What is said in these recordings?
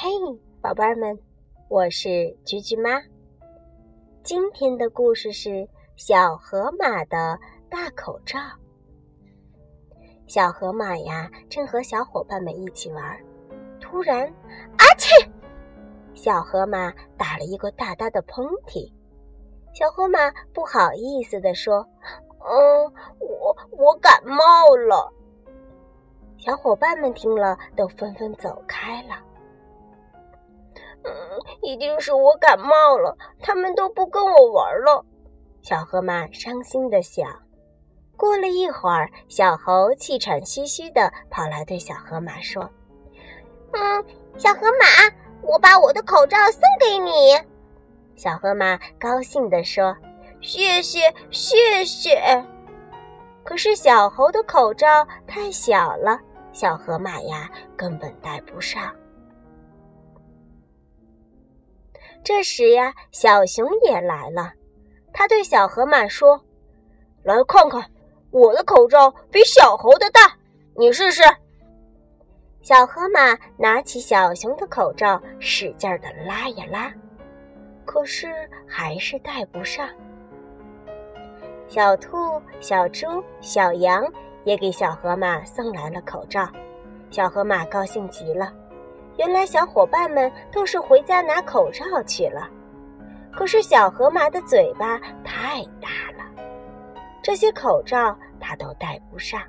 嘿宝贝儿们，我是菊菊妈。今天的故事是小河马的大口罩。小河马呀，正和小伙伴们一起玩，突然，啊切！小河马打了一个大大的喷嚏。小河马不好意思地说：“嗯，我我感冒了。”小伙伴们听了，都纷纷走开了。嗯，一定是我感冒了，他们都不跟我玩了。小河马伤心的想。过了一会儿，小猴气喘吁吁的跑来，对小河马说：“嗯，小河马，我把我的口罩送给你。”小河马高兴地说：“谢谢，谢谢。”可是小猴的口罩太小了，小河马呀根本戴不上。这时呀，小熊也来了。他对小河马说：“来看看，我的口罩比小猴的大，你试试。”小河马拿起小熊的口罩，使劲的拉呀拉，可是还是戴不上。小兔、小猪、小羊也给小河马送来了口罩，小河马高兴极了。原来小伙伴们都是回家拿口罩去了，可是小河马的嘴巴太大了，这些口罩它都戴不上。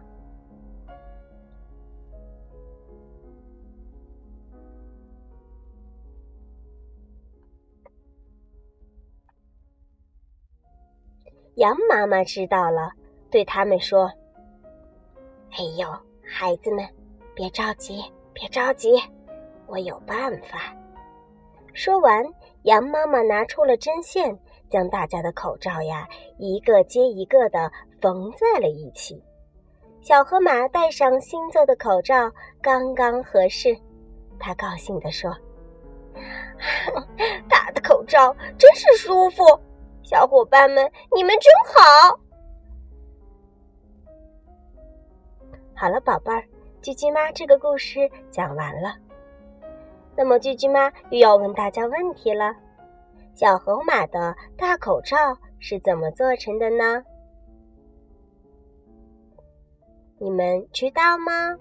羊妈妈知道了，对他们说：“哎呦，孩子们，别着急，别着急。”我有办法。说完，羊妈妈拿出了针线，将大家的口罩呀一个接一个的缝在了一起。小河马戴上新做的口罩，刚刚合适。他高兴地说：“ 大的口罩真是舒服，小伙伴们，你们真好。”好了，宝贝儿，橘橘妈这个故事讲完了。那么，句句妈又要问大家问题了：小河马的大口罩是怎么做成的呢？你们知道吗？